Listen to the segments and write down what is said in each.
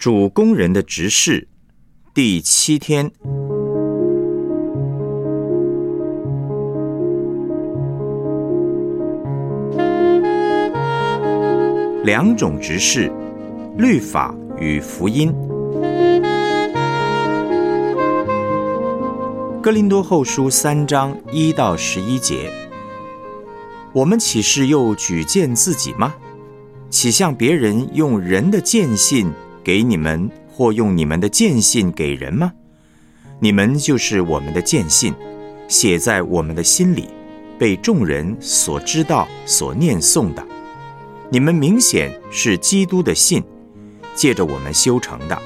主工人的执事，第七天。两种执事：律法与福音。哥林多后书三章一到十一节。我们岂是又举荐自己吗？岂向别人用人的见信给你们，或用你们的见信给人吗？你们就是我们的见信，写在我们的心里，被众人所知道、所念诵的。你们明显是基督的信，借着我们修成的，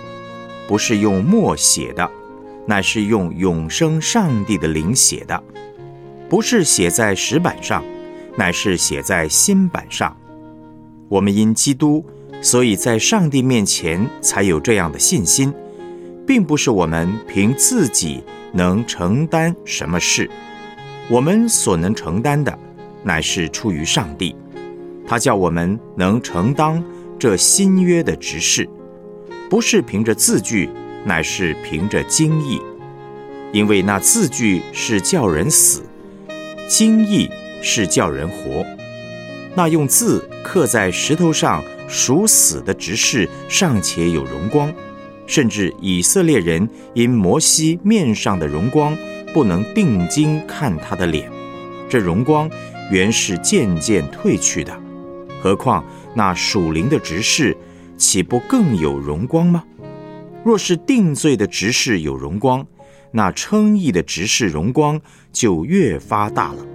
不是用墨写的，乃是用永生上帝的灵写的，不是写在石板上，乃是写在心板上。我们因基督，所以在上帝面前才有这样的信心，并不是我们凭自己能承担什么事，我们所能承担的，乃是出于上帝。他叫我们能承担这新约的执事，不是凭着字句，乃是凭着经意。因为那字句是叫人死，经意是叫人活。那用字刻在石头上属死的执事尚且有荣光，甚至以色列人因摩西面上的荣光不能定睛看他的脸，这荣光原是渐渐褪去的。何况那属灵的执事，岂不更有荣光吗？若是定罪的执事有荣光，那称义的执事荣光就越发大了。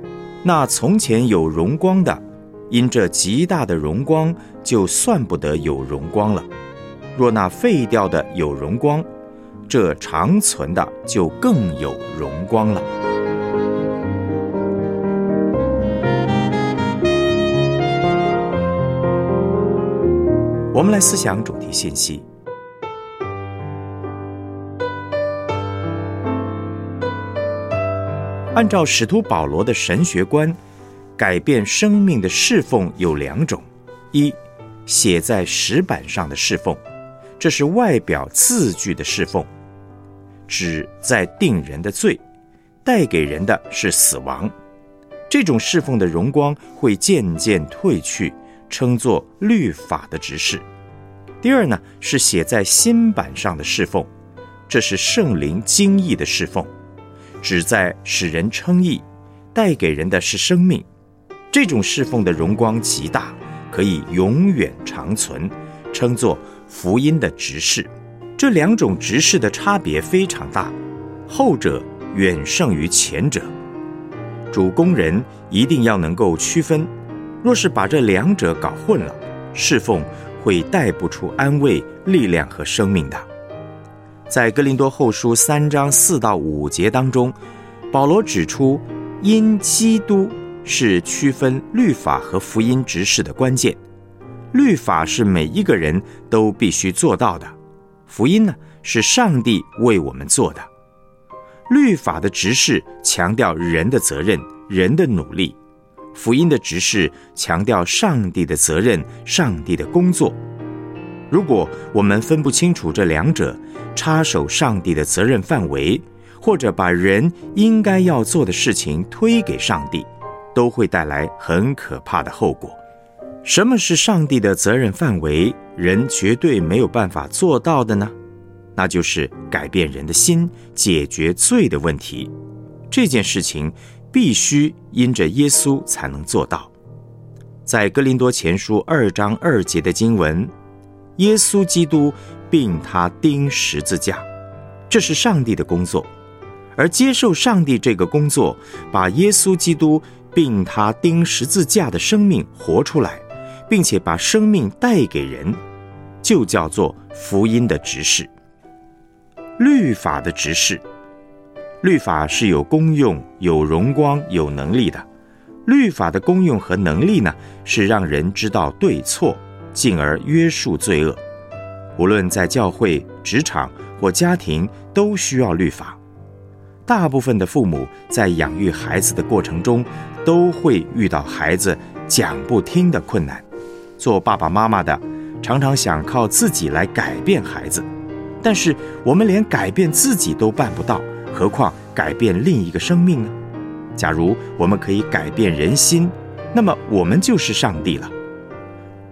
那从前有荣光的，因这极大的荣光，就算不得有荣光了。若那废掉的有荣光，这长存的就更有荣光了。我们来思想主题信息。按照使徒保罗的神学观，改变生命的侍奉有两种：一，写在石板上的侍奉，这是外表字句的侍奉，指在定人的罪，带给人的是死亡。这种侍奉的荣光会渐渐褪去。称作律法的执事。第二呢，是写在新板上的侍奉，这是圣灵经义的侍奉，旨在使人称义，带给人的是生命。这种侍奉的荣光极大，可以永远长存，称作福音的执事。这两种执事的差别非常大，后者远胜于前者。主工人一定要能够区分。若是把这两者搞混了，侍奉会带不出安慰、力量和生命的。在哥林多后书三章四到五节当中，保罗指出，因基督是区分律法和福音执事的关键。律法是每一个人都必须做到的，福音呢是上帝为我们做的。律法的执事强调人的责任、人的努力。福音的执事强调上帝的责任、上帝的工作。如果我们分不清楚这两者，插手上帝的责任范围，或者把人应该要做的事情推给上帝，都会带来很可怕的后果。什么是上帝的责任范围？人绝对没有办法做到的呢？那就是改变人的心，解决罪的问题。这件事情。必须因着耶稣才能做到。在哥林多前书二章二节的经文，耶稣基督并他钉十字架，这是上帝的工作。而接受上帝这个工作，把耶稣基督并他钉十字架的生命活出来，并且把生命带给人，就叫做福音的执事，律法的执事。律法是有功用、有荣光、有能力的。律法的功用和能力呢，是让人知道对错，进而约束罪恶。无论在教会、职场或家庭，都需要律法。大部分的父母在养育孩子的过程中，都会遇到孩子讲不听的困难。做爸爸妈妈的，常常想靠自己来改变孩子，但是我们连改变自己都办不到，何况改变另一个生命呢？假如我们可以改变人心，那么我们就是上帝了。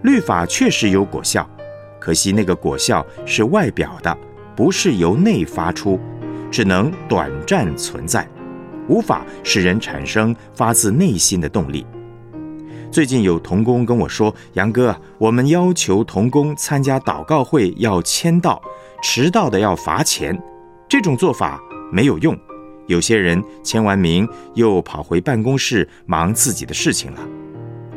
律法确实有果效，可惜那个果效是外表的，不是由内发出，只能短暂存在，无法使人产生发自内心的动力。最近有童工跟我说：“杨哥，我们要求童工参加祷告会要签到，迟到的要罚钱。这种做法没有用。有些人签完名又跑回办公室忙自己的事情了。”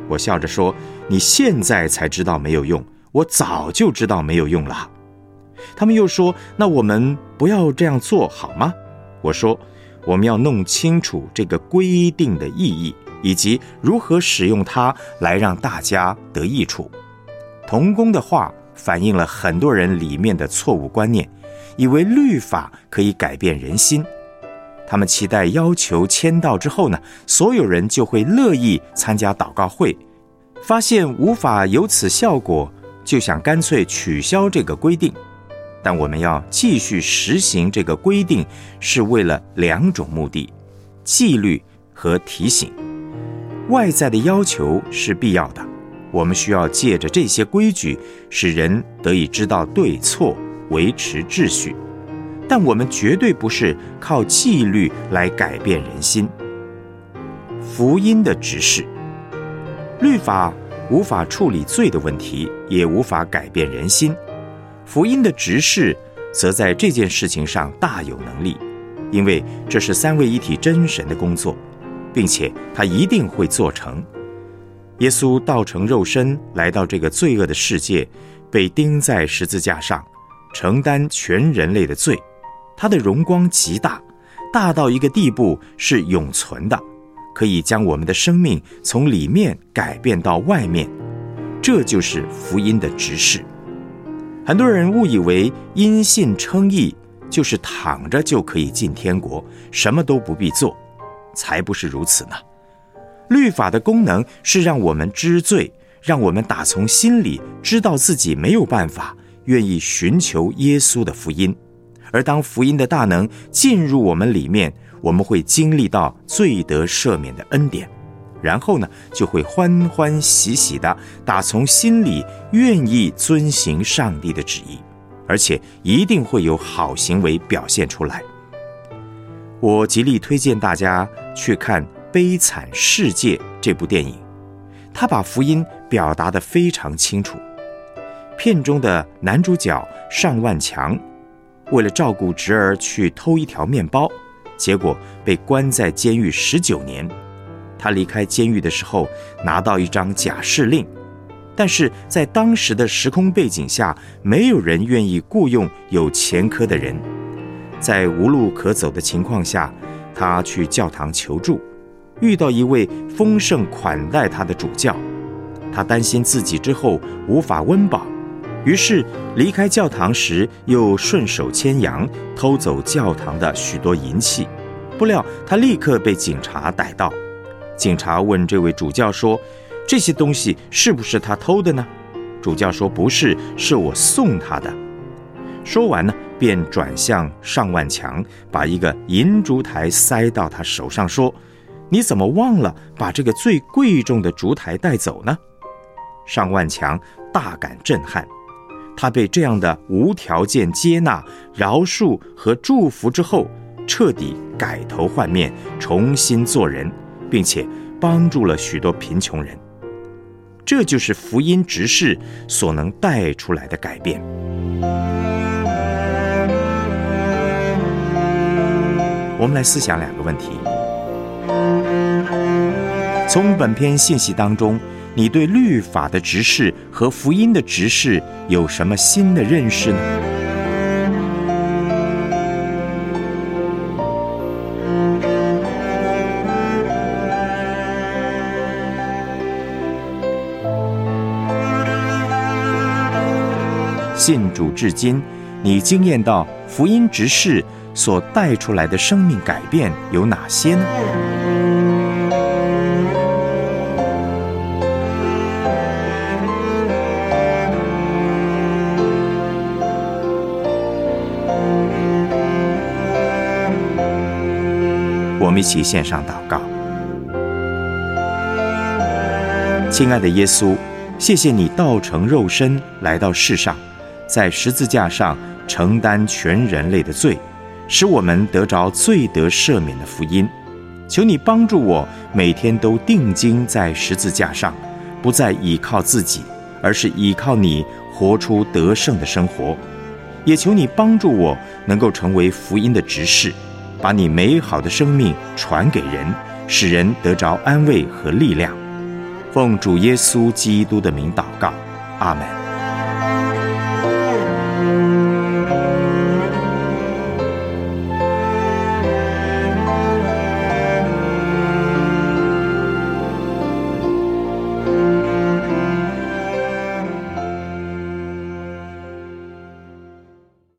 我笑着说：“你现在才知道没有用，我早就知道没有用了。”他们又说：“那我们不要这样做好吗？”我说：“我们要弄清楚这个规定的意义。”以及如何使用它来让大家得益处。童工的话反映了很多人里面的错误观念，以为律法可以改变人心。他们期待要求签到之后呢，所有人就会乐意参加祷告会。发现无法有此效果，就想干脆取消这个规定。但我们要继续实行这个规定，是为了两种目的：纪律和提醒。外在的要求是必要的，我们需要借着这些规矩，使人得以知道对错，维持秩序。但我们绝对不是靠纪律来改变人心。福音的指示，律法无法处理罪的问题，也无法改变人心。福音的执事则在这件事情上大有能力，因为这是三位一体真神的工作。并且他一定会做成。耶稣道成肉身来到这个罪恶的世界，被钉在十字架上，承担全人类的罪。他的荣光极大，大到一个地步是永存的，可以将我们的生命从里面改变到外面。这就是福音的执事。很多人误以为因信称义就是躺着就可以进天国，什么都不必做。才不是如此呢！律法的功能是让我们知罪，让我们打从心里知道自己没有办法，愿意寻求耶稣的福音。而当福音的大能进入我们里面，我们会经历到罪得赦免的恩典，然后呢，就会欢欢喜喜的打从心里愿意遵行上帝的旨意，而且一定会有好行为表现出来。我极力推荐大家去看《悲惨世界》这部电影，他把福音表达得非常清楚。片中的男主角尚万强，为了照顾侄儿去偷一条面包，结果被关在监狱十九年。他离开监狱的时候拿到一张假释令，但是在当时的时空背景下，没有人愿意雇佣有前科的人。在无路可走的情况下，他去教堂求助，遇到一位丰盛款待他的主教。他担心自己之后无法温饱，于是离开教堂时又顺手牵羊偷走教堂的许多银器。不料他立刻被警察逮到。警察问这位主教说：“这些东西是不是他偷的呢？”主教说：“不是，是我送他的。”说完呢。便转向尚万强，把一个银烛台塞到他手上，说：“你怎么忘了把这个最贵重的烛台带走呢？”尚万强大感震撼，他被这样的无条件接纳、饶恕和祝福之后，彻底改头换面，重新做人，并且帮助了许多贫穷人。这就是福音执事所能带出来的改变。我们来思想两个问题。从本篇信息当中，你对律法的执事和福音的执事有什么新的认识呢？信主至今，你惊艳到福音执事所带出来的生命改变有哪些呢？我们一起献上祷告。亲爱的耶稣，谢谢你道成肉身来到世上。在十字架上承担全人类的罪，使我们得着罪得赦免的福音。求你帮助我，每天都定睛在十字架上，不再依靠自己，而是依靠你，活出得胜的生活。也求你帮助我，能够成为福音的执事，把你美好的生命传给人，使人得着安慰和力量。奉主耶稣基督的名祷告，阿门。